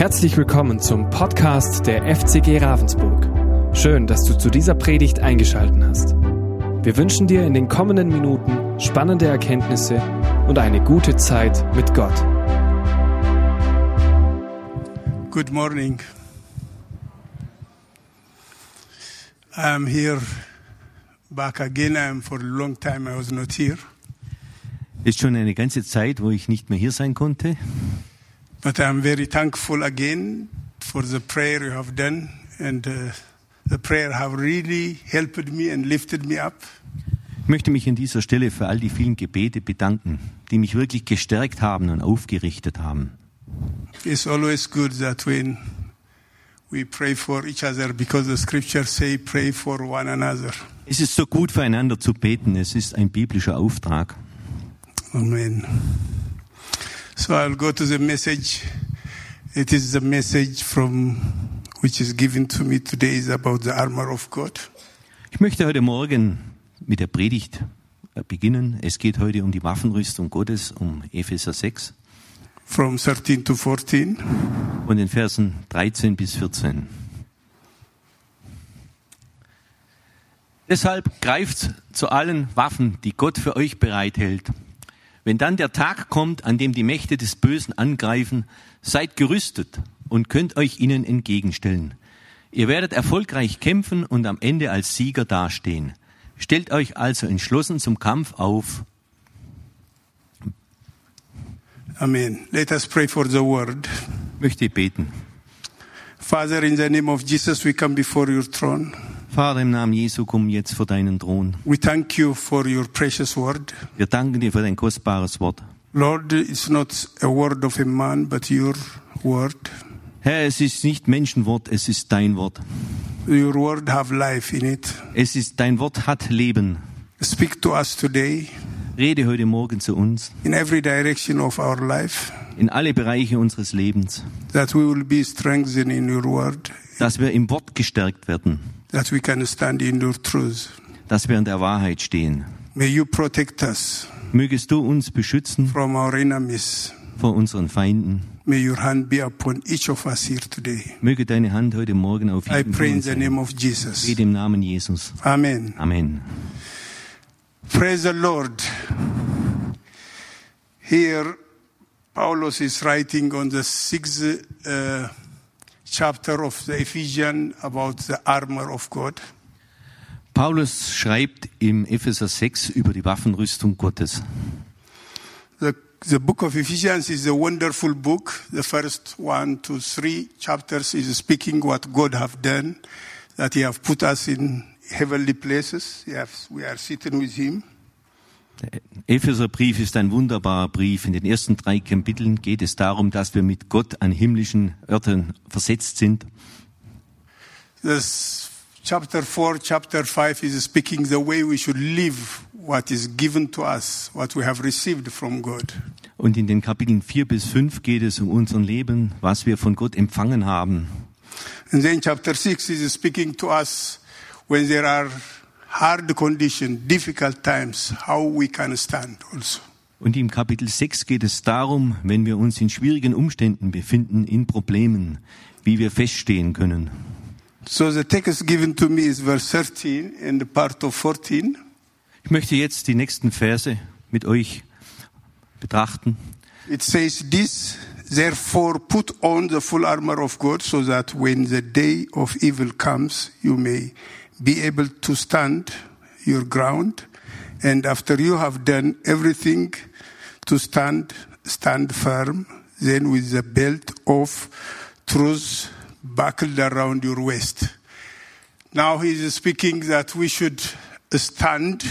Herzlich willkommen zum Podcast der FCG Ravensburg. Schön, dass du zu dieser Predigt eingeschaltet hast. Wir wünschen dir in den kommenden Minuten spannende Erkenntnisse und eine gute Zeit mit Gott. Good morning. I'm here back again. I'm for a long time I was not here. Ist schon eine ganze Zeit, wo ich nicht mehr hier sein konnte. But I'm very thankful again for the prayer you have done and uh, the prayer have really helped me and lifted me up. Ich möchte mich an dieser Stelle für all die vielen Gebete bedanken, die mich wirklich gestärkt haben und aufgerichtet haben. It's always good that when we pray for each other because the scriptures say pray for one another. Es ist so gut füreinander zu beten, es ist ein biblischer Auftrag. Amen. So I'll go to the message. It is the message from which is given to me today is about the armor of God. Ich möchte heute Morgen mit der Predigt äh, beginnen. Es geht heute um die Waffenrüstung Gottes, um Epheser 6 From 13 to 14. von den Versen 13 bis 14. Deshalb greift zu allen Waffen, die Gott für euch bereithält. Wenn dann der Tag kommt, an dem die Mächte des Bösen angreifen, seid gerüstet und könnt euch ihnen entgegenstellen. Ihr werdet erfolgreich kämpfen und am Ende als Sieger dastehen. Stellt euch also entschlossen zum Kampf auf. Amen. Let us pray for the word. Ich möchte beten. Father, in the name of Jesus, we come before your throne. Vater, im Namen Jesu komm jetzt vor deinen Thron. We thank you for your precious word. Wir danken dir für dein kostbares Wort. Lord, it's not a word of a man, but your word. Herr, es ist nicht Menschenwort, es ist dein Wort. Your word have life in it. Es ist dein Wort hat Leben. Speak to us today Rede heute Morgen zu uns in every direction of our life, in alle Bereiche unseres Lebens, that we will be strengthened in your word, dass wir im Wort gestärkt werden, that we can stand in your truth. dass wir in der Wahrheit stehen. May you protect us Mögest du uns beschützen from our enemies. vor unseren Feinden. May your hand be upon each of us here today. Möge deine Hand heute Morgen auf I jeden pray von in uns the name of Jesus. Rede im Namen Jesus. Amen. Amen. Praise the Lord. Here, Paulus is writing on the sixth uh, chapter of the Ephesians about the armor of God. Paulus schreibt im Epheser 6 über die Waffenrüstung Gottes. The, the book of Ephesians is a wonderful book. The first one to three chapters is speaking what God have done, that He have put us in heavenly places. Have- we are sitting with Him. Der Epheserbrief ist ein wunderbarer Brief. In den ersten drei Kapiteln geht es darum, dass wir mit Gott an himmlischen Örtern versetzt sind. This chapter 4, chapter 5 is speaking the way we should live what is given to us, what we have received from God. Und in den Kapiteln 4 bis 5 geht es um unser Leben, was wir von Gott empfangen haben. And then chapter 6 is speaking to us when there are hard conditions, difficult times, how we can stand also. Und im Kapitel 6 geht es darum, wenn wir uns in schwierigen Umständen befinden, in Problemen, wie wir feststehen können. So the text given to me is verse 13 and the part of 14. Ich möchte jetzt die nächsten Verse mit euch betrachten. It says this, therefore put on the full armor of God so that when the day of evil comes, you may be able to stand your ground. And after you have done everything to stand, stand firm, then with the belt of truth buckled around your waist. Now he is speaking that we should stand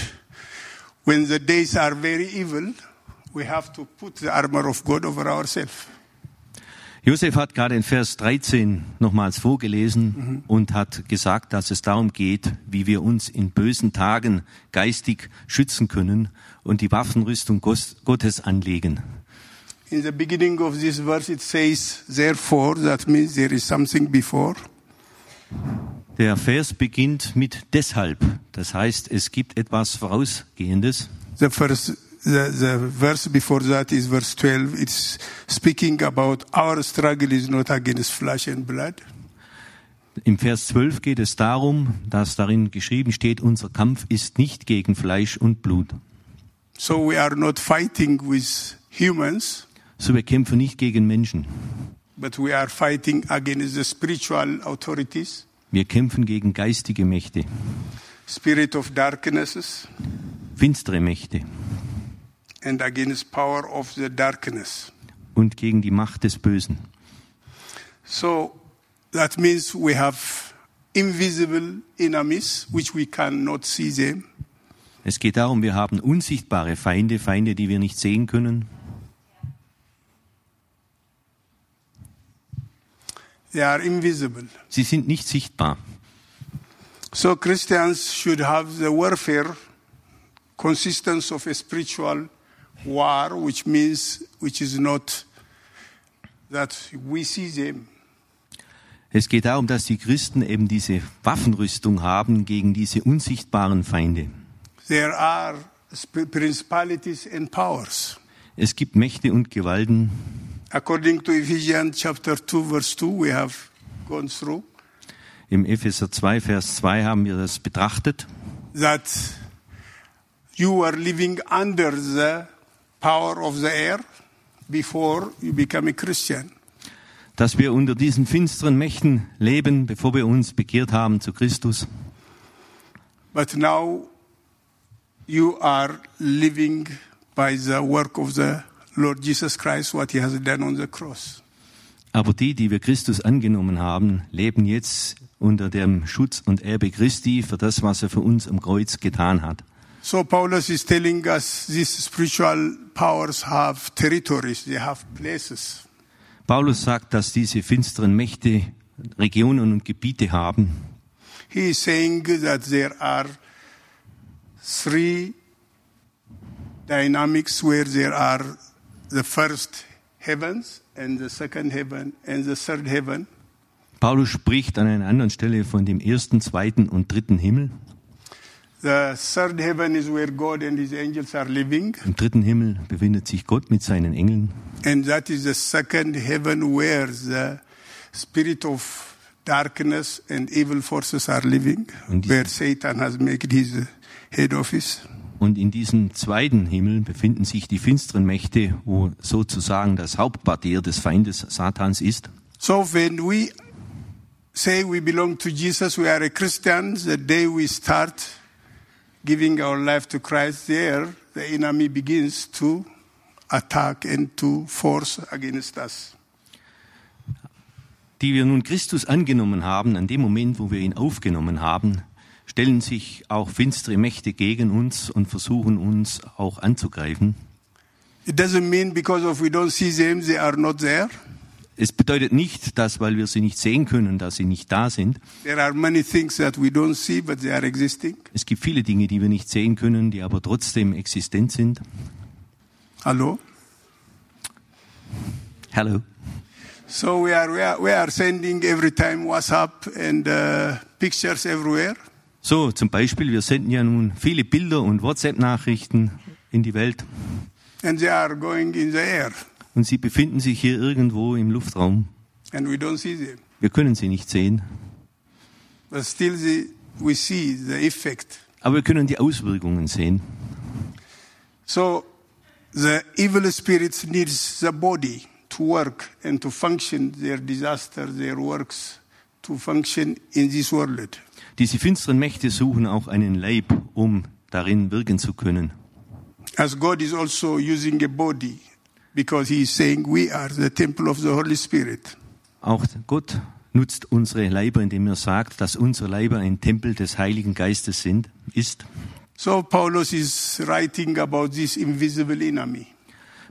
when the days are very evil. We have to put the armor of God over ourselves. Josef hat gerade in Vers 13 nochmals vorgelesen und hat gesagt, dass es darum geht, wie wir uns in bösen Tagen geistig schützen können und die Waffenrüstung Gottes anlegen. In the beginning of this verse, it says, therefore, that means there is something before. Der Vers beginnt mit deshalb. Das heißt, es gibt etwas Vorausgehendes. The first the, the verse before that is verse 12. It's speaking about our struggle is not against flesh and blood. Im Vers 12 geht es darum, dass darin geschrieben steht, unser Kampf ist nicht gegen Fleisch und Blut. So we are not fighting with humans, So wir kämpfen nicht gegen Menschen. but we are fighting against the spiritual authorities, Wir kämpfen gegen geistige Mächte, spirit of darknesses, finstere Mächte and against power of the darkness. und gegen die Macht des Bösen. So that means we have invisible enemies, which we cannot see them. Es geht darum, wir haben unsichtbare Feinde, Feinde, die wir nicht sehen können. They are invisible. Sie sind nicht sichtbar. So Christians should have the warfare consistence of a spiritual war, which means which is not that we see them. Es geht darum, dass die Christen eben diese Waffenrüstung haben gegen diese unsichtbaren Feinde. There are principalities and powers. Es gibt Mächte und Gewalten. According to Ephesians chapter 2 verse 2 we have gone through Im Epheser 2, Vers 2 haben wir das betrachtet, that you are living under the power of the air before you become a Christian. dass wir unter diesen finsteren Mächten leben, bevor wir uns bekehrt haben zu Christus. But now you are living by the work of the Lord Jesus Christ, what he has done on the cross. Aber die, die wir Christus angenommen haben, leben jetzt unter dem Schutz und Erbe Christi für das, was er für uns am Kreuz getan hat. So Paulus is telling us these spiritual powers have territories, they have places. Paulus sagt, dass diese finsteren Mächte Regionen und Gebiete haben. He is saying that there are three dynamics where there are the first heavens and the second heaven and the third heaven. Paulus spricht an einer anderen Stelle von dem ersten, zweiten und dritten Himmel. Im dritten Himmel befindet sich Gott mit seinen Engeln. And that is the second heaven where the spirit of darkness and evil forces are living, where Satan has made his head office. Und in diesem zweiten Himmel befinden sich die finsteren Mächte, wo sozusagen das Hauptquartier des Feindes Satans ist. So when we say we belong to Jesus, we are a Christian, the day we start giving our life to Christ, there the enemy begins to attack and to force against us. Die wir nun Christus angenommen haben, an dem Moment, wo wir ihn aufgenommen haben, stellen sich auch finstere Mächte gegen uns und versuchen uns auch anzugreifen. It doesn't mean because of we don't see them, they are not there. Es bedeutet nicht, dass, weil wir sie nicht sehen können, dass sie nicht da sind. There are many things that we don't see, but they are existing. Es gibt viele Dinge, die wir nicht sehen können, die aber trotzdem existent sind. Hello? Hallo. So we are, we are, we are sending every time WhatsApp and uh, pictures everywhere. So, zum Beispiel, wir senden ja nun viele Bilder und WhatsApp-Nachrichten in die Welt And they are going in the air, und sie befinden sich hier irgendwo im Luftraum. and we don't see them. Wir können sie nicht sehen, But still, the, we see the effect. aber wir können die Auswirkungen sehen. So the evil spirits needs the body to work and to function their disaster, their works to function in this world. Diese finsteren Mächte suchen auch einen Leib, um darin wirken zu können. As God is also using a body because He is saying we are the temple of the Holy Spirit. Auch Gott nutzt unsere Leiber, indem er sagt, dass unsere Leiber ein Tempel des Heiligen Geistes sind, ist. So Paulus is writing about this invisible enemy.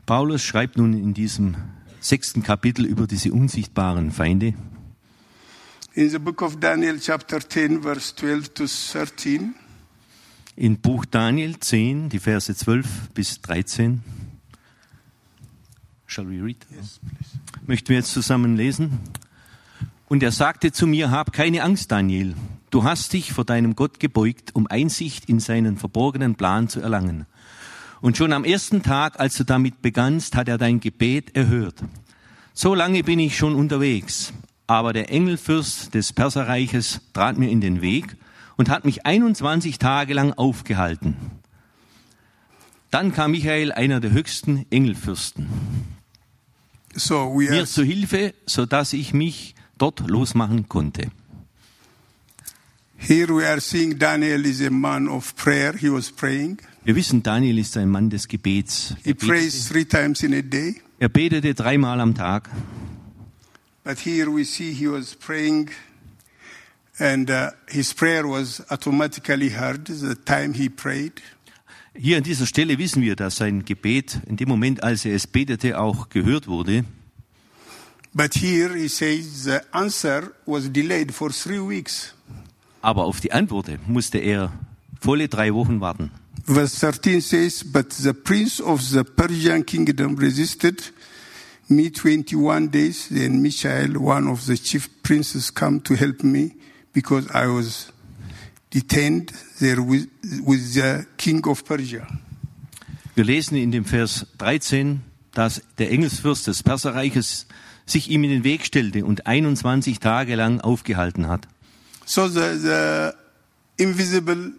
Paulus schreibt nun in diesem sechsten Kapitel über diese unsichtbaren Feinde. In the book of Daniel, chapter 10, verse 12 to 13, In Buch Daniel 10, die Verse 12 bis 13. Shall we read? Möchten wir jetzt zusammen lesen? Und er sagte zu mir, hab keine Angst, Daniel. Du hast dich vor deinem Gott gebeugt, um Einsicht in seinen verborgenen Plan zu erlangen. Und schon am ersten Tag, als du damit begannst, hat er dein Gebet erhört. So lange bin ich schon unterwegs, aber der Engelfürst des Perserreiches trat mir in den Weg und hat mich 21 Tage lang aufgehalten. Dann kam Michael, einer der höchsten Engelfürsten, So we are, mir zu Hilfe, so dass ich mich dort losmachen konnte. here we are seeing Daniel is a man of prayer. He was praying. Wir wissen, Daniel ist ein Mann des Gebets. He Er prays betete, three times in a day. er betete dreimal am Tag. But here we see he was praying, and uh, his prayer was automatically heard the time he prayed. Hier an dieser Stelle wissen wir, dass sein Gebet in dem Moment, als er es betete, auch gehört wurde. But here he says the answer was delayed for three weeks. Aber auf die Antwort musste er volle drei Wochen warten. Verse 13 says, But the prince of the Persian kingdom resisted me 21 days. Then Mishael, one of the chief princes, come to help me because I was detained there with, with the king of Persia. Wir lesen in dem Vers 13, dass der Engelsfürst des Perserreiches sich ihm in den Weg stellte und 21 Tage lang aufgehalten hat. So the, the invisible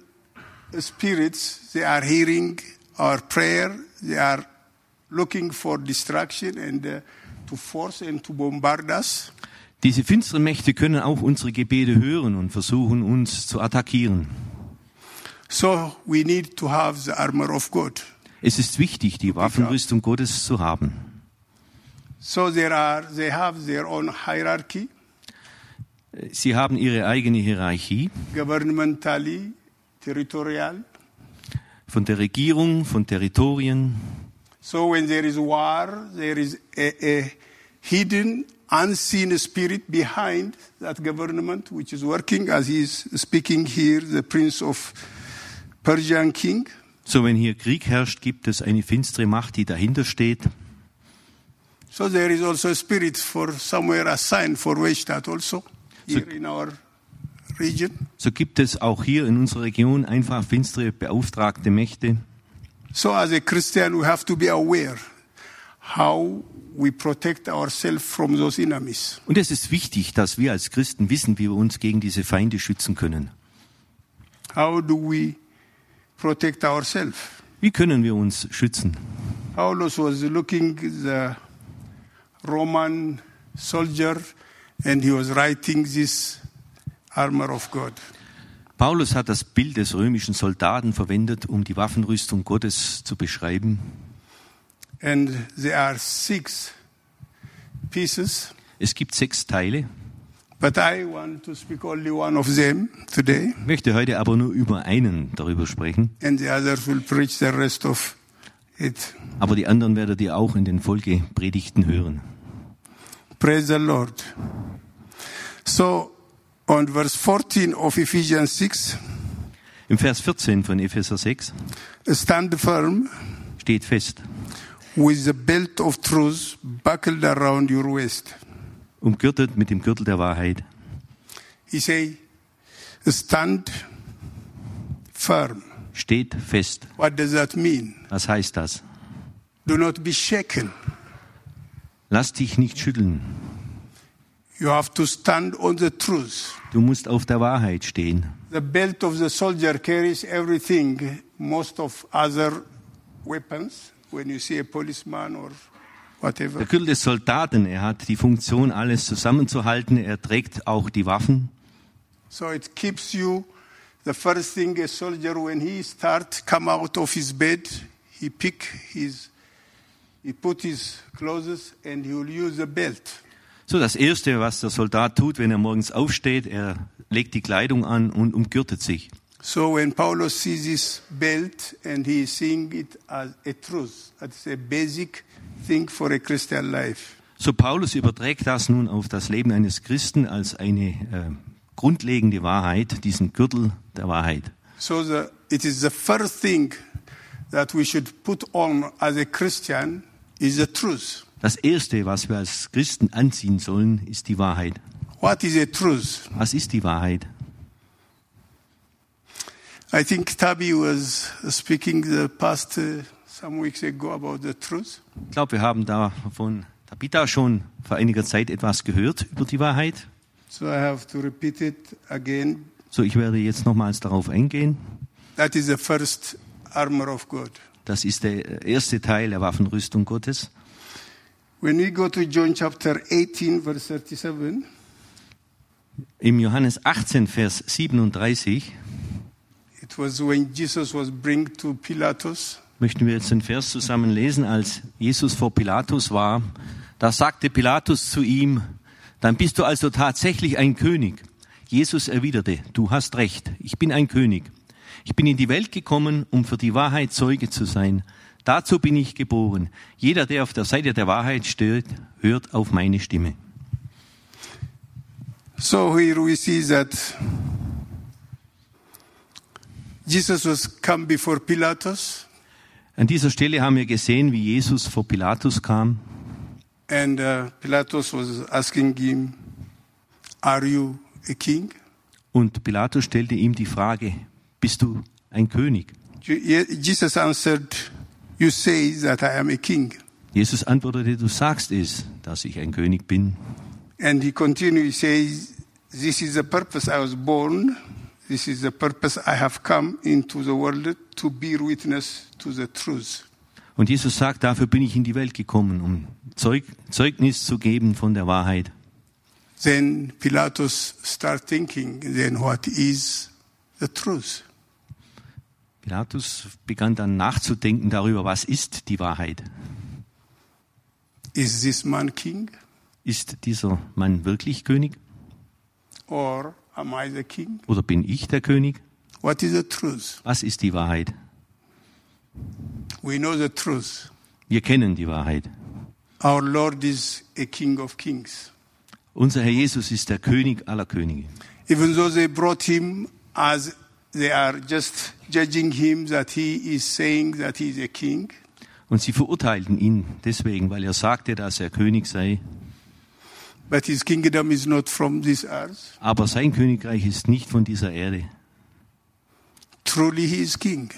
spirits, they are hearing our prayer, they are looking for distraction and uh, to force and to bombard us. Diese finsteren Mächte können auch unsere Gebete hören und versuchen uns zu attackieren. So we need to have the armor of God. Es ist wichtig, die Waffenrüstung Gottes zu haben. So there are, they have their own hierarchy, Sie haben ihre eigene Hierarchie governmentally, territorial. von der Regierung, von Territorien. So when there is war, there is a, a hidden, unseen spirit behind that government, which is working, as he is speaking here, the prince of Persian king. So, wenn hier Krieg herrscht, gibt es eine finstere Macht, die dahinter steht. So there is also a spirit for somewhere assigned for Westad also here in our region. So gibt es auch hier in unserer Region einfach finstere beauftragte Mächte. So as a Christian, we have to be aware how we protect ourselves from those enemies. Und es ist wichtig, dass wir als Christen wissen, wie wir uns gegen diese Feinde schützen können. How do we protect ourselves? Wie können wir uns schützen? Paulus was looking the Roman soldier and he was writing this armor of God. Paulus hat das Bild des römischen Soldaten verwendet, um die Waffenrüstung Gottes zu beschreiben. And there are six pieces, Es gibt sechs Teile. but I want to speak only one of them today, Ich möchte heute aber nur über einen darüber sprechen. and the others will preach the rest of it. Aber die anderen werdet ihr auch in den Folgepredigten hören. Praise the Lord. So, on verse 14 of Ephesians 6, Im Vers 14 von Epheser 6 stand firm steht fest, with the belt of truth buckled around your waist. umgürtet mit dem Gürtel der Wahrheit. He say, stand firm. Steht fest. What does that mean? Was heißt das? Do not be shaken. Lass dich nicht schütteln. You have to stand on the truth. Du musst auf der Wahrheit stehen. The belt of the soldier carries everything, most of other weapons. A. Der Gürtel des Soldaten, er hat die Funktion, alles zusammenzuhalten. Er trägt auch die Waffen. So it keeps you. The first thing a soldier, when he start come out of his bed, he pick his, he put his clothes and he will use the belt. So, das Erste, was der Soldat tut, wenn er morgens aufsteht, er legt die Kleidung an und umgürtet sich. So when Paulus sees this belt and he is seeing it as a truth, that's a basic thing for a Christian life. So, Paulus überträgt das nun auf das Leben eines Christen als eine äh, grundlegende Wahrheit, diesen Gürtel der Wahrheit. So the, it is the first thing that we should put on as a Christian is the truth. Das Erste, was wir als Christen anziehen sollen, ist die Wahrheit. What is a truth? Was ist die Wahrheit? I think Tabi was speaking the past uh, some weeks ago about the truth. Ich glaube, wir haben da von Tabitha schon vor einiger Zeit etwas gehört über die Wahrheit. So I have to repeat it again. So, ich werde jetzt nochmals darauf eingehen. That is the first armor of God. Das ist der erste Teil der Waffenrüstung Gottes. When we go to John chapter 18, verse 37, Im Johannes 18, Vers 37 it was when Jesus was bring to Pilatus. möchten wir jetzt den Vers zusammen lesen, als Jesus vor Pilatus war. Da sagte Pilatus zu ihm, dann bist du also tatsächlich ein König. Jesus erwiderte, du hast recht, ich bin ein König. Ich bin in die Welt gekommen, um für die Wahrheit Zeuge zu sein. Dazu bin ich geboren. Jeder, der auf der Seite der Wahrheit steht, hört auf meine Stimme. So here we see that Jesus was come before Pilatus, An dieser Stelle haben wir gesehen, wie Jesus vor Pilatus kam. and uh, Pilatus was asking him, "Are you a king?" Und Pilatus stellte ihm die Frage, bist du ein König? Jesus answered, "You say that I am a king." Jesus antwortete, du sagst es, dass ich ein König bin. And he continued, he says, This is the purpose I was born. This is the purpose I have come into the world to bear witness to the truth. Und Jesus sagt, dafür bin ich in die Welt gekommen, um Zeug, Zeugnis zu geben von der Wahrheit. Then Pilatus start thinking, then what is the truth? Pilatus begann dann nachzudenken darüber, was ist die Wahrheit? Is this man king Ist dieser Mann wirklich König or am I the king? oder bin ich der König? What is the truth? Was ist die Wahrheit? We know the truth. Wir kennen die Wahrheit. Our Lord is a king of kings. Unser Herr Jesus ist der König aller Könige. Even though they brought him as they are just judging him that he is saying that he is a king, Und sie verurteilten ihn deswegen, weil er sagte, dass er König sei. But his kingdom is not from this earth. Aber sein Königreich ist nicht von dieser Erde. Truly he is king.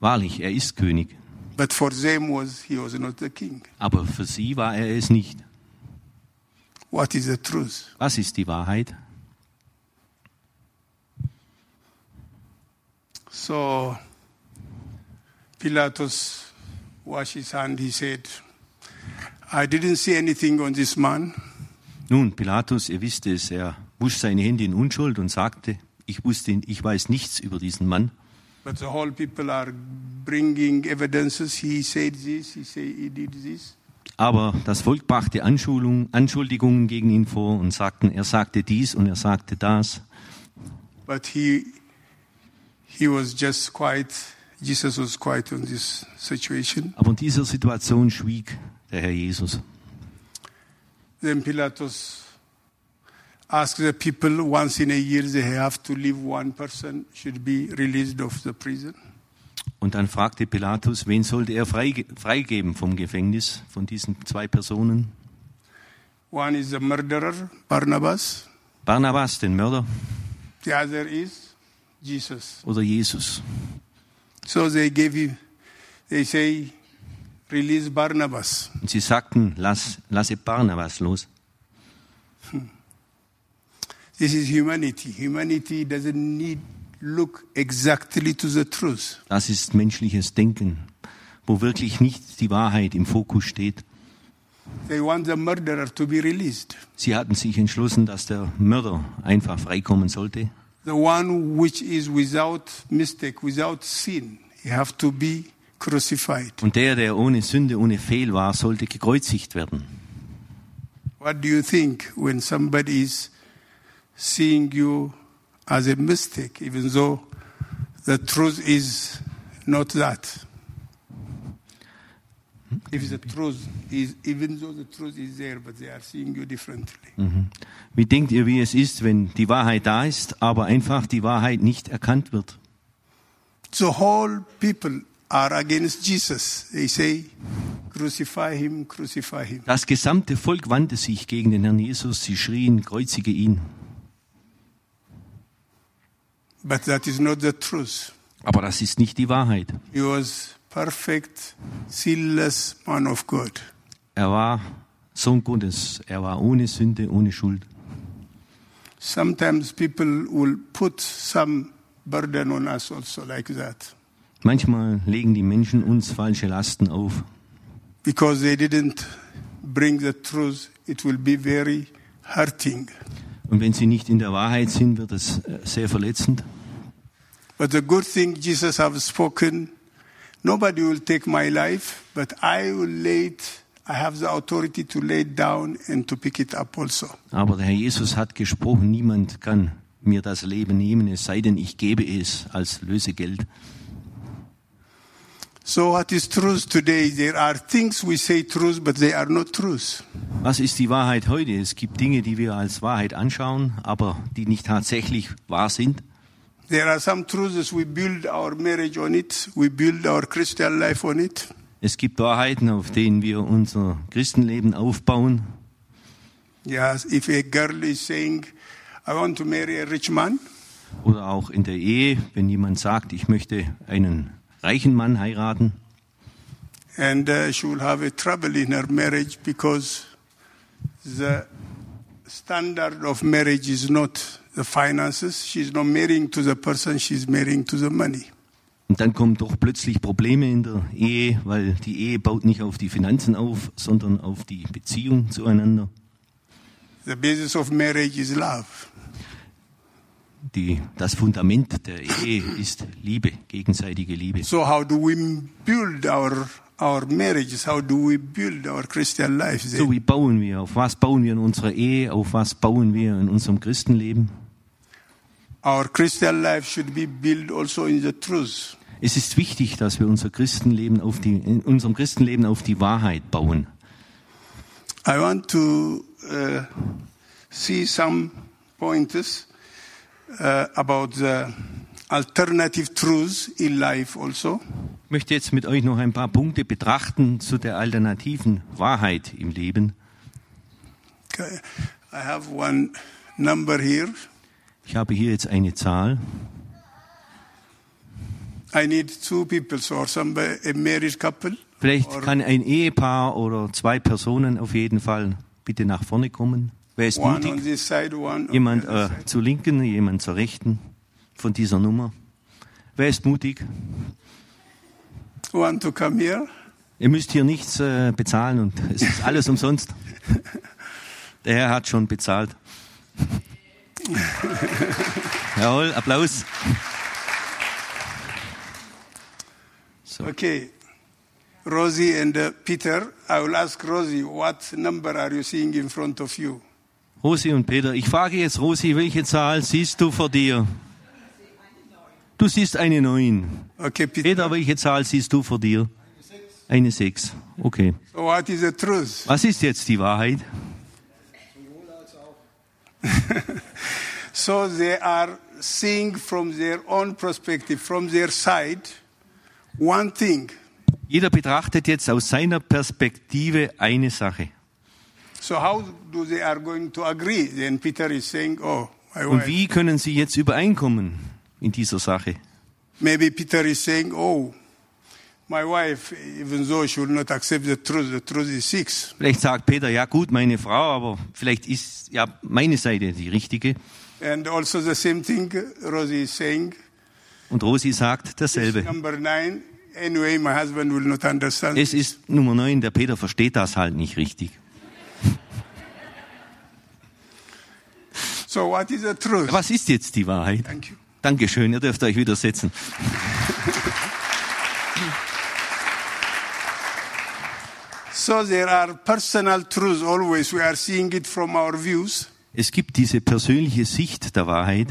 Wahrlich, er ist König. But for them was he was not the king. Aber für sie war er es nicht. What is the truth? Was ist die Wahrheit? So Pilatus washed his hand, he said, I didn't see anything on this man. Nun, Pilatus, ihr wisst es, er wusch seine Hände in Unschuld und sagte, ich wusste, ich weiß nichts über diesen Mann. But the whole people are bringing evidences. He said this, he said he did this. Aber das Volk brachte Anschuldigungen gegen ihn vor und sagten, er sagte dies und er sagte das. But he he was just quiet. Jesus was quiet on this situation. Aber in dieser Situation schwieg der Herr Jesus. Then Pilatus asked the people once in a year they have to leave one person should be released of the prison. Und dann fragte Pilatus, wen sollte er freige- freigeben vom Gefängnis, von diesen zwei Personen? One is the murderer, Barnabas. Barnabas, den Mörder, The other is Jesus. oder Jesus? So they gave him, they say, release Barnabas. Und sie sagten, lass, lasse Barnabas los. This is humanity. Humanity doesn't need look exactly to the truth. Das ist menschliches Denken, wo wirklich nicht die Wahrheit im Fokus steht. They want the murderer to be released. Sie hatten sich entschlossen, dass der Mörder einfach freikommen sollte. The one which is without mistake, without sin, he have to be crucified. Und der, der ohne Sünde, ohne Fehl war, sollte gekreuzigt werden. What do you think when somebody is seeing you as a mistake, even though the truth is not that? If the truth is, even though the truth is there, but they are seeing you differently. Wie denkt ihr, wie es ist, wenn die Wahrheit da ist, aber einfach die Wahrheit nicht erkannt wird? The whole people are against Jesus. They say, crucify him, crucify him. Das gesamte Volk wandte sich gegen den Herrn Jesus. Sie schrien, kreuzige ihn. But that is not the truth. Aber das ist nicht die Wahrheit. He was perfect, sinless man of God. Er war Sohn Gottes. Er war ohne Sünde, ohne Schuld. Sometimes people will put some burden on us also like that Manchmal legen die Menschen uns falsche Lasten auf. because they didn't bring the truth. It will be very hurting. Und wenn sie nicht in der Wahrheit sind, wird es äh, sehr verletzend. But the good thing Jesus have spoken, nobody will take my life, but I will lay it. I have the authority to lay it down and to pick it up also. Aber der Herr Jesus hat gesprochen, niemand kann mir das Leben nehmen, es sei denn, ich gebe es als Lösegeld. Was ist die Wahrheit heute? Es gibt Dinge, die wir als Wahrheit anschauen, aber die nicht tatsächlich wahr sind. There are some truths we build our marriage on it, we build our Christian life on it. Es gibt Wahrheiten, auf denen wir unser Christenleben aufbauen. Yes, if a girl is saying, I want to marry a rich man, Oder auch in der Ehe, wenn jemand sagt, ich möchte einen reichen Mann heiraten. and uh, she will have a trouble in her marriage because the standard of marriage is not the finances. She's not marrying to the person, she's marrying to the money. Und dann kommen doch plötzlich Probleme in der Ehe, weil die Ehe baut nicht auf die Finanzen auf, sondern auf die Beziehung zueinander. The basis of marriage is love. Die, das Fundament der Ehe ist Liebe, gegenseitige Liebe. So how do we build our our marriages? How do we build our Christian life? then? So wie bauen wir? Auf was bauen wir in unserer Ehe? Auf was bauen wir in unserem Christenleben? Our Christian life should be built also in the truth. Es ist wichtig, dass wir unser Christenleben auf die, in unserem Christenleben auf die Wahrheit bauen. I want to uh, see some pointers uh, about the alternative truths in life also. Ich möchte jetzt mit euch noch ein paar Punkte betrachten zu der alternativen Wahrheit im Leben. Okay. I have one number here. Ich habe hier jetzt eine Zahl. I need two people or somebody, a married couple. Vielleicht or kann ein Ehepaar oder zwei Personen auf jeden Fall bitte nach vorne kommen. Wer ist mutig? Jemand äh, zur Linken, jemand zur Rechten von dieser Nummer. Wer ist mutig? Want to come here? Ihr müsst hier nichts äh, bezahlen und es ist alles umsonst. Der Herr hat schon bezahlt. Jawohl, Applaus. So. Okay. Rosie and uh, Peter, I will ask Rosie, what number are you seeing in front of you? Rosi und Peter, ich frage jetzt Rosi, welche Zahl siehst du vor dir? Du siehst eine 9. Okay, Peter. Peter, welche Zahl siehst du vor dir? Eine 6. Okay. So what is the truth? Was ist jetzt die Wahrheit? So they are seeing from their own perspective, from their side, one thing. Jeder betrachtet jetzt aus seiner Perspektive eine Sache. So how do they are going to agree? Then Peter is saying, "Oh, my Und wife." wie können sie jetzt übereinkommen in dieser Sache? Maybe Peter is saying, "Oh, my wife, even though she will not accept the truth, the truth is six. Vielleicht sagt Peter, ja gut, meine Frau, aber vielleicht ist ja meine Seite die richtige. And also the same thing Rosie is saying, Und Rosi sagt dasselbe. number nine. Anyway, my husband will not understand. Es ist Nummer 9, der Peter versteht das halt nicht richtig. So what is the truth? Was ist jetzt die Wahrheit? Thank you. Dankeschön, ihr dürft euch wieder setzen. So there are personal truths always. We are seeing it from our views. Es gibt diese persönliche Sicht der Wahrheit.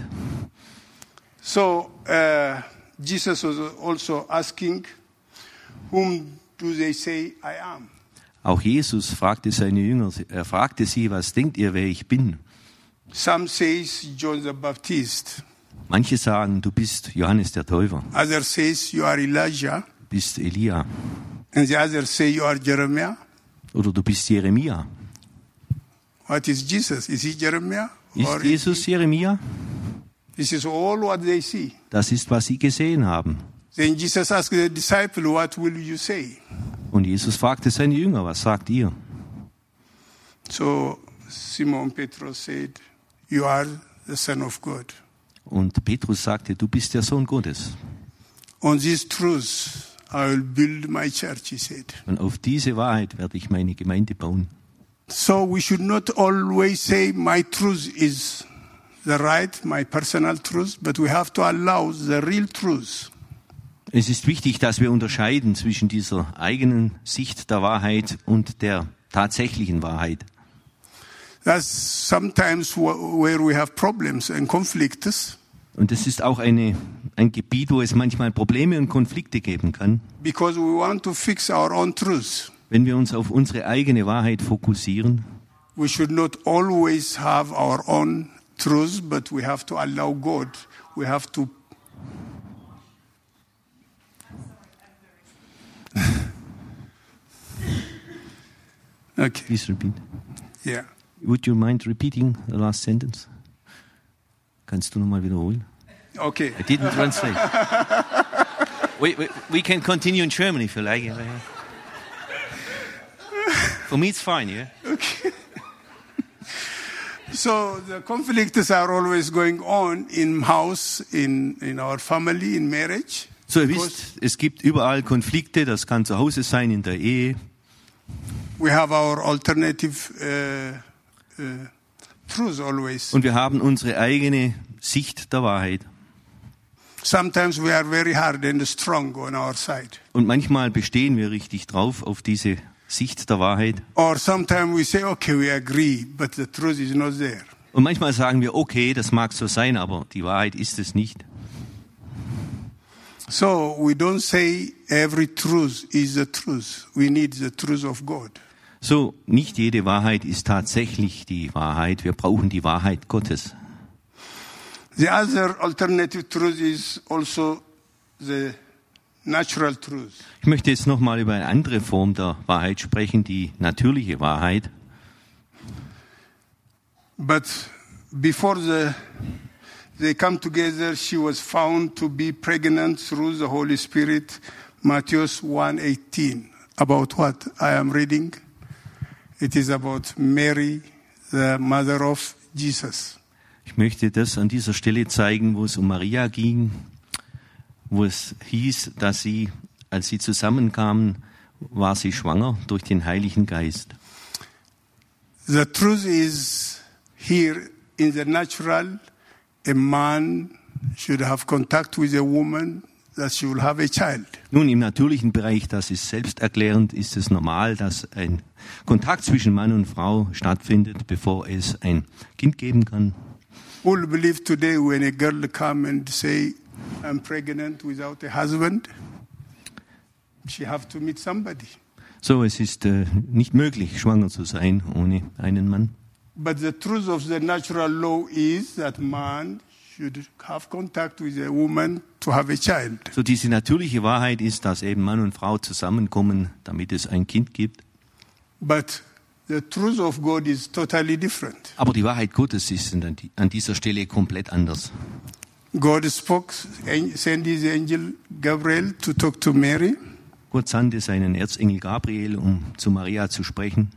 So uh, Jesus was also asking, "Whom do they say I am?" Auch Jesus fragte seine Jünger, er fragte sie, was denkt ihr, wer ich bin? Some says John the Baptist. Manche sagen, du bist Johannes der Täufer, Others says you are Elijah, du bist Elia and the others say you are Jeremiah. oder du bist Jeremia. What is Jesus? Is he Jeremiah? Or Ist Jesus Jeremia? this is all what they see. Das ist, was sie gesehen haben. Then Jesus asked the disciple, What will you say? Und Jesus fragte seine Jünger, was sagt ihr? So Simon Petrus said, You are the Son of God. Und Petrus sagte, du bist der Sohn Gottes. On these truths, I will build my church, he said. Und auf diese Wahrheit werde ich meine Gemeinde bauen. So we should not always say, My truth is the right, my personal truth, but we have to allow the real truth. Es ist wichtig, dass wir unterscheiden zwischen dieser eigenen Sicht der Wahrheit und der tatsächlichen Wahrheit. That's sometimes wh- where we have problems and conflicts Und das ist auch eine, ein Gebiet, wo es manchmal Probleme und Konflikte geben kann, because we want to fix our own truth. wenn wir uns auf unsere eigene Wahrheit fokussieren. We should not always have our own truth, but we have to allow God. We have to. okay, Please repeat. yeah. Would you mind repeating the last sentence? Kannst du nochmal wiederholen? Okay. I didn't translate. we, we, we can continue in German if you like. For me, it's fine, yeah? So the conflicts are always going on in house, in, in our family, in marriage. So, ihr wisst, es gibt überall Konflikte, das kann zu Hause sein, in der Ehe. we have our alternative uh. Und wir haben unsere eigene Sicht der Wahrheit. Sometimes we are very hard and strong on our side. Und manchmal bestehen wir richtig drauf auf diese Sicht der Wahrheit. Or sometimes we say, okay, we agree, but the truth is not there. Und manchmal sagen wir, okay, das mag so sein, aber die Wahrheit ist es nicht. So we don't say every truth is the truth. We need the truth of God. So, nicht jede Wahrheit ist tatsächlich die Wahrheit. Wir brauchen die Wahrheit Gottes. The other alternative truth is also the natural truth. Ich möchte jetzt nochmal über eine andere Form der Wahrheit sprechen, die natürliche Wahrheit. But before the, they come together, she was found to be pregnant through the Holy Spirit. Matthew 1:18. About what I am reading? It is about Mary, the mother of Jesus. Ich möchte das an dieser Stelle zeigen, wo es um Maria ging, wo es hieß, dass sie, als sie zusammenkamen, war sie schwanger durch den Heiligen Geist. The truth is here in the natural, a man should have contact with a woman that will have a child. Nun, im natürlichen Bereich, das ist selbsterklärend, ist es normal, dass ein Kontakt zwischen Mann und Frau stattfindet, bevor es ein Kind geben kann. Who believe today when a girl come and say, I'm pregnant without a husband? She have to meet somebody. So, es ist äh, nicht möglich, schwanger zu sein ohne einen Mann. But the truth of the natural law is that man should have contact with a woman to have a child. So, diese natürliche Wahrheit ist, dass eben Mann und Frau zusammenkommen, damit es ein Kind gibt. But the truth of God is totally different. Aber die Wahrheit Gottes ist an die- an dieser Stelle komplett anders. God spoke, sent his angel Gabriel to talk to Mary, Gott sandte seinen Erzengel Gabriel, um zu Maria zu sprechen.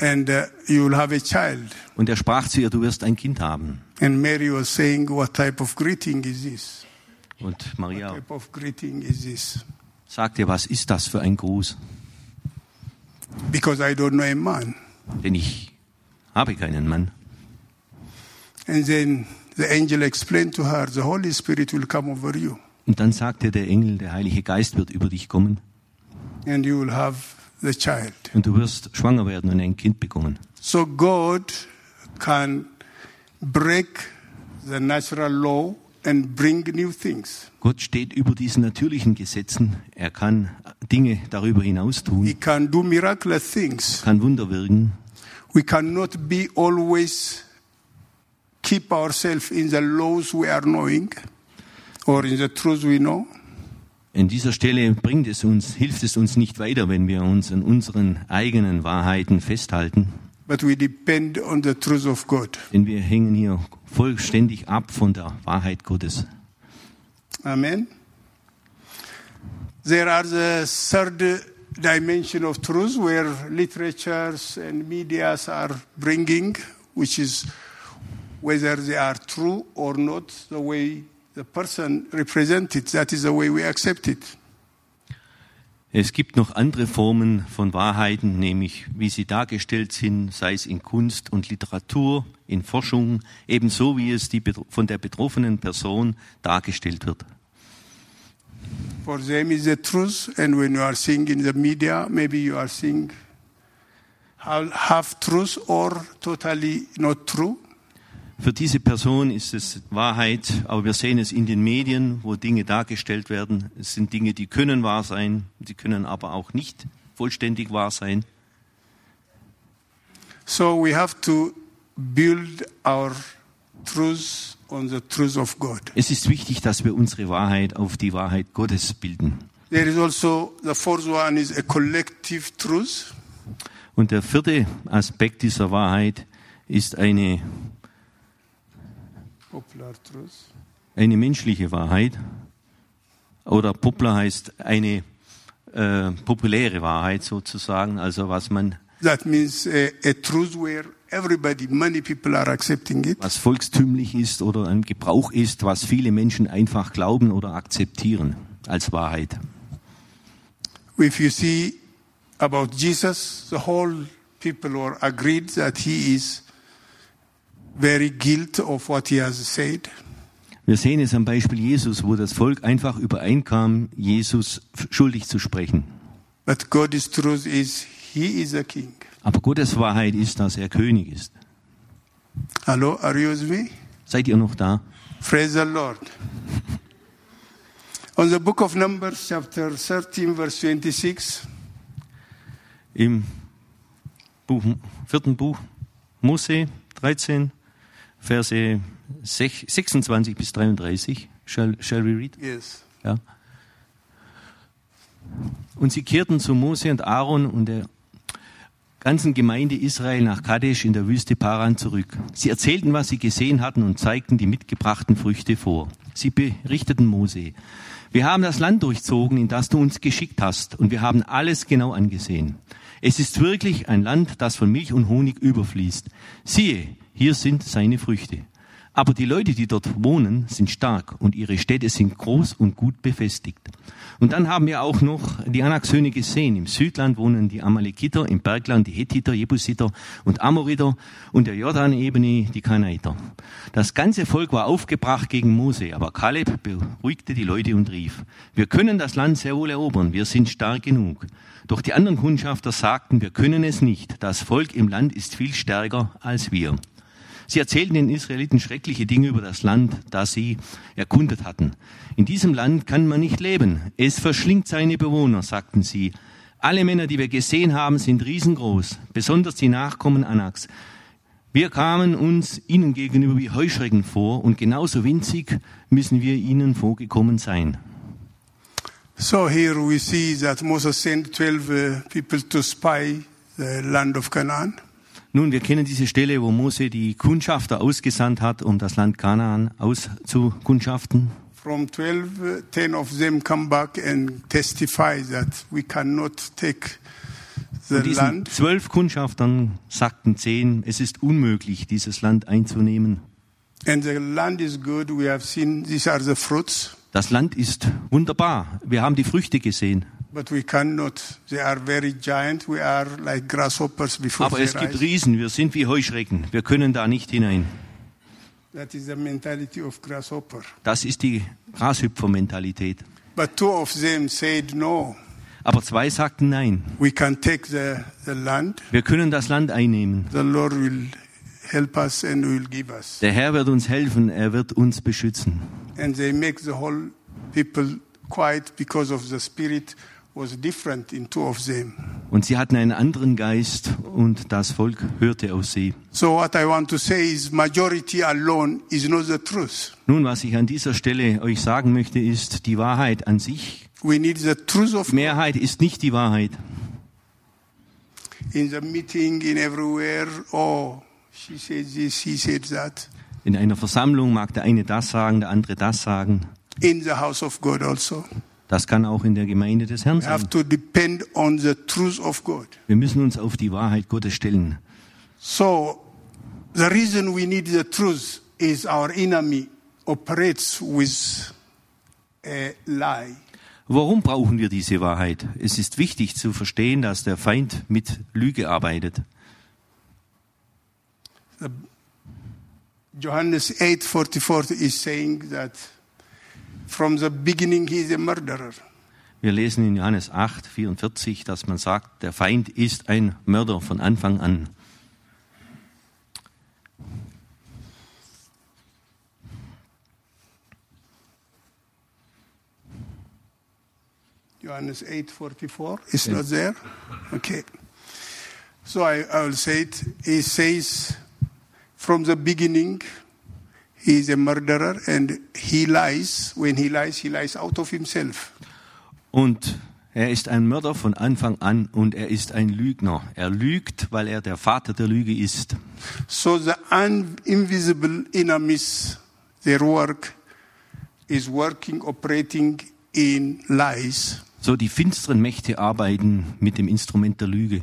and uh, you will have a child. Und er sprach zu ihr, du wirst ein Kind haben. And Mary was saying, What type of greeting is this? Und What Maria type of greeting is this? sagte, was ist das für ein Gruß? Because I don't know a man. Denn ich habe keinen Mann. And then the angel explained to her, The Holy Spirit will come over you, Und dann sagte der Engel, der Heilige Geist wird über dich kommen and you will have the child. und du wirst schwanger werden und ein Kind bekommen. So God can break the natural law and bring new things. Gott steht über diesen natürlichen Gesetzen. Er kann Dinge darüber hinaus He tun, can do miraculous things. kann Wunder wirken. We cannot be always keep ourselves in the laws we are knowing or in the truth we know. An dieser Stelle bringt es uns, hilft es uns nicht weiter, wenn wir uns an unseren eigenen Wahrheiten festhalten. But we depend on the truth of God. Denn wir hängen hier vollständig ab von der Wahrheit Gottes. Amen. There are the third dimension of truth where literatures and medias are bringing, which is whether they are true or not, the way the person represented, that is the way we accept it. Es gibt noch andere Formen von Wahrheiten, nämlich wie sie dargestellt sind, sei es in Kunst und Literatur, in Forschung, ebenso wie es die, von der betroffenen Person dargestellt wird. For them is the truth, and when you are seeing in the media, maybe you are seeing half truth or totally not true. Für diese Person ist es Wahrheit, aber wir sehen es in den Medien, wo Dinge dargestellt werden. Es sind Dinge, die können wahr sein, sie können aber auch nicht vollständig wahr sein. So we have to build our truth on the truth of God. Es ist wichtig, dass wir unsere Wahrheit auf die Wahrheit Gottes bilden. There is also the fourth one is a collective truth. Und der vierte Aspekt dieser Wahrheit ist eine. Eine menschliche Wahrheit. Oder Poplar heißt eine äh, populäre Wahrheit sozusagen, also was man, That means a, a truth where everybody, many people are accepting it. was volkstümlich ist oder ein Gebrauch ist, was viele Menschen einfach glauben oder akzeptieren als Wahrheit. If you see about Jesus, the whole people were agreed that he is very guilty of what he has said. Wir sehen es am Beispiel Jesus, wo das Volk einfach übereinkam, Jesus schuldig zu sprechen. But God's truth is he is a king. Aber Gottes Wahrheit ist, dass er König ist. Hello, are you with me? Seid ihr noch da? Praise the Lord. On the book of Numbers, chapter 13, verse 26, Im Buch, vierten Buch Mose 13, Verse sech- 26 bis 33. Shall, shall we read? yes. Ja. Und sie kehrten zu Mose und Aaron und der ganzen Gemeinde Israel nach Kadesh in der Wüste Paran zurück. Sie erzählten, was sie gesehen hatten und zeigten die mitgebrachten Früchte vor. Sie berichteten Mose. Wir haben das Land durchzogen, in das du uns geschickt hast, und wir haben alles genau angesehen. Es ist wirklich ein Land, das von Milch und Honig überfließt. Siehe, hier sind seine Früchte. Aber die Leute, die dort wohnen, sind stark und ihre Städte sind groß und gut befestigt. Und dann haben wir auch noch die Anaksöhne gesehen. Im Südland wohnen die Amalekiter, im Bergland die Hethiter, Jebusiter und Amoriter und der Jordanebene die Kanaiter. Das ganze Volk war aufgebracht gegen Mose, aber Kaleb beruhigte die Leute und rief, wir können das Land sehr wohl erobern, wir sind stark genug. Doch die anderen Kundschafter sagten, wir können es nicht, das Volk im Land ist viel stärker als wir. Sie erzählten den Israeliten schreckliche Dinge über das Land, das sie erkundet hatten. In diesem Land kann man nicht leben. Es verschlingt seine Bewohner, sagten sie. Alle Männer, die wir gesehen haben, sind riesengroß, besonders die Nachkommen Anaks. Wir kamen uns ihnen gegenüber wie Heuschrecken vor und genauso winzig müssen wir ihnen vorgekommen sein. So here we see that Moses sent 12 uh, people to spy the land of Canaan. Nun, wir kennen diese Stelle, wo Mose die Kundschafter ausgesandt hat, um das Land Kanaan auszukundschaften. From 12, uh, 10 of them come back and testify that we cannot take the Von diesen land. zwölf Kundschaftern sagten zehn, es ist unmöglich, dieses Land einzunehmen. And the land is good. We have seen these are the fruits, Das Land ist wunderbar. Wir haben die Früchte gesehen. But we cannot. They are very giant. We are like grasshoppers before Aber es gibt. Riesen. Wir sind wie Heuschrecken. Wir können da nicht hinein. That is the mentality of grasshopper. Das ist die Grashüpfer-Mentalität. But two of them said, no, Aber zwei sagten nein. we can take the, the land. Wir können das Land einnehmen. The Lord will help us and will give us. Der Herr wird uns helfen. Er wird uns beschützen. And they make the whole people quiet because of the spirit was different in two of them. Und sie hatten einen anderen Geist und das Volk hörte auf sie. So what I want to say is majority alone is not the truth. Nun, was ich an dieser Stelle euch sagen möchte, ist, die Wahrheit an sich, We need the truth of Mehrheit ist nicht die Wahrheit. in the meeting, in everywhere. Oh, she said this, he said that. In einer Versammlung mag der eine das sagen, der andere das sagen. In the house of God also. Das kann auch in der Gemeinde des Herrn sein. Wir müssen uns auf die Wahrheit Gottes stellen. So, the reason we need the truth is our enemy operates with a lie. Warum brauchen wir diese Wahrheit? Es ist wichtig zu verstehen, dass der Feind mit Lüge arbeitet. Johannes 8:44 is saying that from the beginning he is a murderer. Wir lesen in Johannes 8, 44, dass man sagt, der Feind ist ein Mörder von Anfang an. Johannes 8:44 is not there. Okay. So I, I will say it. He says, from the beginning, he is a murderer and he lies. When he lies, he lies out of himself. Und er ist ein Mörder von Anfang an und er ist ein Lügner. Er lügt, weil er der Vater der Lüge ist. So the invisible enemies, their work is working, operating in lies. So die finsteren Mächte arbeiten mit dem Instrument der Lüge.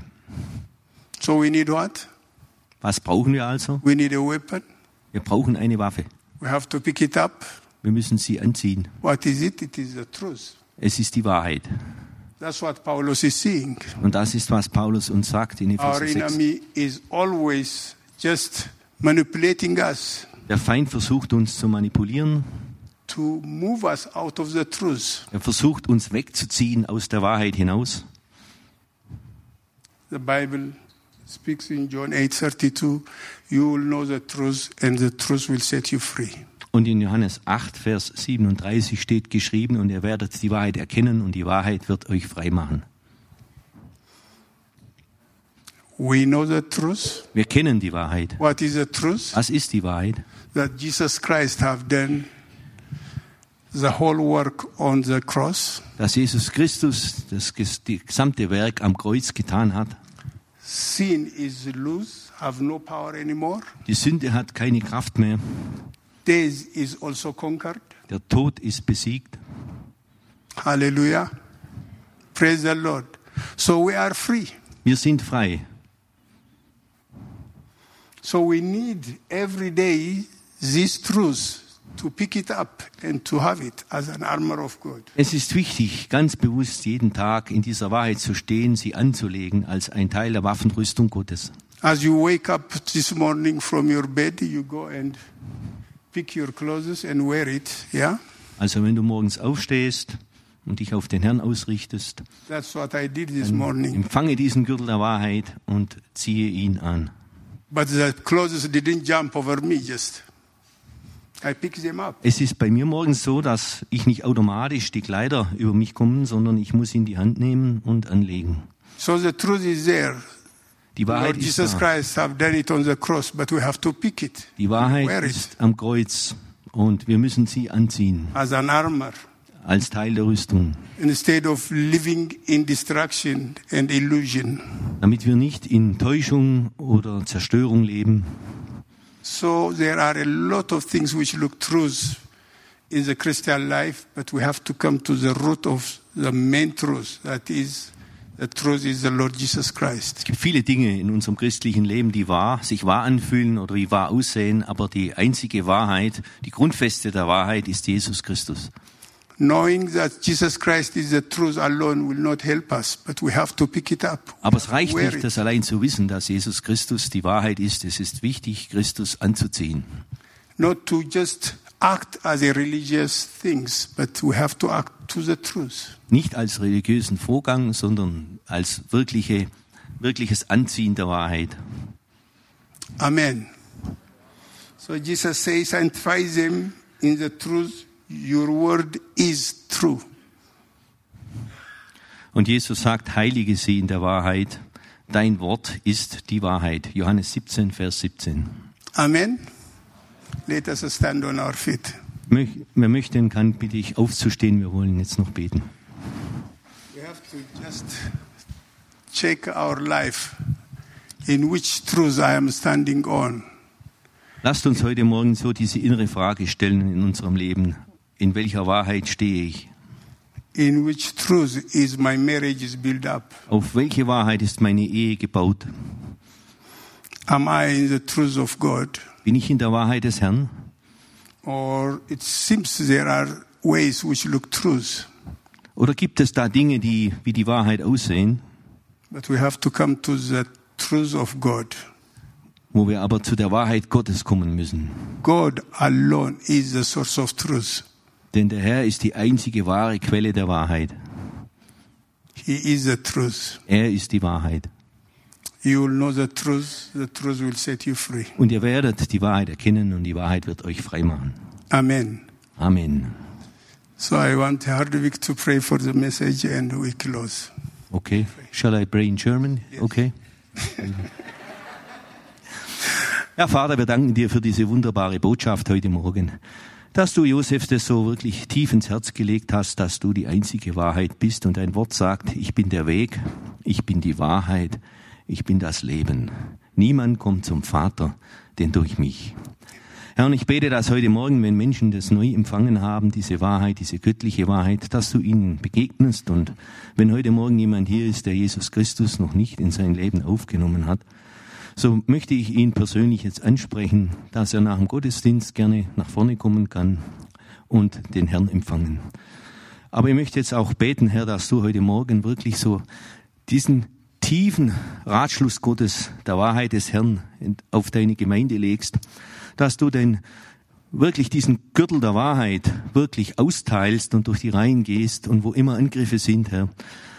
So we need what? Was brauchen wir also? We need a weapon. Wir brauchen eine Waffe. We have to pick it up. Wir müssen sie anziehen. What is it? It is the truth. Es ist die Wahrheit. That's what Paulus is saying. Und das ist, was Paulus uns sagt in Our Epheser 6. enemy is always just manipulating us Der Feind versucht uns zu manipulieren. to move us out of the truth. Er versucht uns wegzuziehen aus der Wahrheit hinaus. The Bible speaks in John 8:32, you will know the truth and the truth will set you free. Und in Johannes 8, Vers 37 steht geschrieben, und ihr werdet die Wahrheit erkennen und die Wahrheit wird euch frei machen. We know the truth. Wir kennen die Wahrheit. What is the truth? Was ist die Wahrheit? That Jesus Christ have done the whole work on the cross. Dass Jesus Christus das die gesamte Werk am Kreuz getan hat. Sin is loose, have no power anymore. Die Sünde hat keine Kraft mehr. Death is also conquered. Der Tod ist besiegt. Hallelujah. Praise the Lord. So we are free. Wir sind frei. So we need every day this truth to pick it up and to have it as an armor of God. Es ist wichtig, ganz bewusst jeden Tag in dieser Wahrheit zu stehen, sie anzulegen als ein Teil der Waffenrüstung Gottes. As you wake up this morning from your bed, you go and pick your clothes and wear it. Yeah? Also wenn du morgens aufstehst und dich auf den Herrn ausrichtest, That's what I did this morning. empfange diesen Gürtel der Wahrheit und ziehe ihn an. But the clothes didn't jump over me just. I picked them up. Es ist bei mir morgens so, dass ich nicht automatisch die Kleider über mich kommen, sondern ich muss ihn in die Hand nehmen und anlegen. So the truth is there. Die Lord Wahrheit ist Jesus da. Christ have done it on the cross, but we have to pick it. Die Wahrheit it ist am Kreuz und wir müssen sie anziehen as an armor als Teil der Rüstung, instead of living in distraction and illusion. damit wir nicht in Täuschung oder Zerstörung leben. So there are a lot of things which look truth in the Christian life, but we have to come to the root of the main truth. That is, the truth is the Lord Jesus Christ. Es gibt viele Dinge in unserem christlichen Leben, die wahr, sich wahr anfühlen oder wie wahr aussehen, aber die einzige Wahrheit, die Grundfeste der Wahrheit ist Jesus Christus. Knowing that Jesus Christ is the truth alone will not help us, but we have to pick it up. Aber es reicht nicht, das allein zu wissen, dass Jesus Christus die Wahrheit ist. Es ist wichtig, Christus anzuziehen. Not to just act as a religious things, but we have to act to the truth. Nicht als religiösen Vorgang, sondern als wirkliche, wirkliches Anziehen der Wahrheit. Amen. So Jesus says, sanctify them in the truth. Your word is true. Und Jesus sagt, heilige sie in der Wahrheit. Dein Wort ist die Wahrheit. Johannes 17, Vers 17. Amen. Let us stand on our feet. Wer möchte, kann bitte ich aufzustehen. Wir wollen jetzt noch beten. We have to just check our life. In which truth I am standing on. Lasst uns heute Morgen so diese innere Frage stellen in unserem Leben. In welcher Wahrheit stehe ich? in which truth is my marriage is built up? Auf welche Wahrheit ist meine Ehe gebaut? Am I in the truth of God? Bin ich in der Wahrheit des Herrn? Or it seems there are ways which look truth, Oder gibt es da Dinge, die wie die Wahrheit aussehen, but we have to come to the truth of God. wo wir aber zu der Wahrheit Gottes kommen müssen? God alone is the source of truth. Denn der Herr ist die einzige wahre Quelle der Wahrheit. He is the truth. Er ist die Wahrheit. You will know the truth, the truth will set you free. Und ihr werdet die Wahrheit erkennen und die Wahrheit wird euch frei machen. Amen. Amen. So I want Hardwick to pray for the message and we close. Okay. Shall I pray in German? Okay. Ja, Vater, wir danken dir für diese wunderbare Botschaft heute Morgen. Dass du Josef das so wirklich tief ins Herz gelegt hast, dass du die einzige Wahrheit bist und dein Wort sagt, ich bin der Weg, ich bin die Wahrheit, ich bin das Leben. Niemand kommt zum Vater, denn durch mich. Herr, und ich bete, dass heute Morgen, wenn Menschen das neu empfangen haben, diese Wahrheit, diese göttliche Wahrheit, dass du ihnen begegnest und wenn heute Morgen jemand hier ist, der Jesus Christus noch nicht in sein Leben aufgenommen hat, so möchte ich ihn persönlich jetzt ansprechen, dass er nach dem Gottesdienst gerne nach vorne kommen kann und den Herrn empfangen. Aber ich möchte jetzt auch beten, Herr, dass du heute Morgen wirklich so diesen tiefen Ratschluss Gottes, der Wahrheit des Herrn auf deine Gemeinde legst, dass du den wirklich diesen Gürtel der Wahrheit wirklich austeilst und durch die Reihen gehst und wo immer Angriffe sind, Herr,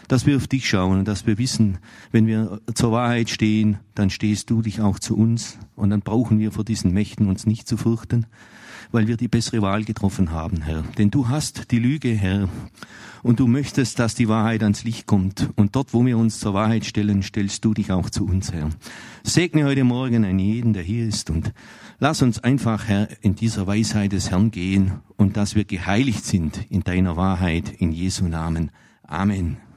dass wir auf dich schauen und dass wir wissen, wenn wir zur Wahrheit stehen, dann stehst du dich auch zu uns und dann brauchen wir vor diesen Mächten uns nicht zu fürchten, weil wir die bessere Wahl getroffen haben, Herr. Denn du hast die Lüge, Herr, und du möchtest, dass die Wahrheit ans Licht kommt. Und dort, wo wir uns zur Wahrheit stellen, stellst du dich auch zu uns, Herr. Segne heute Morgen einen jeden, der hier ist und lass uns einfach, Herr, in dieser Weisheit des Herrn gehen und dass wir geheiligt sind in deiner Wahrheit, in Jesu Namen. Amen.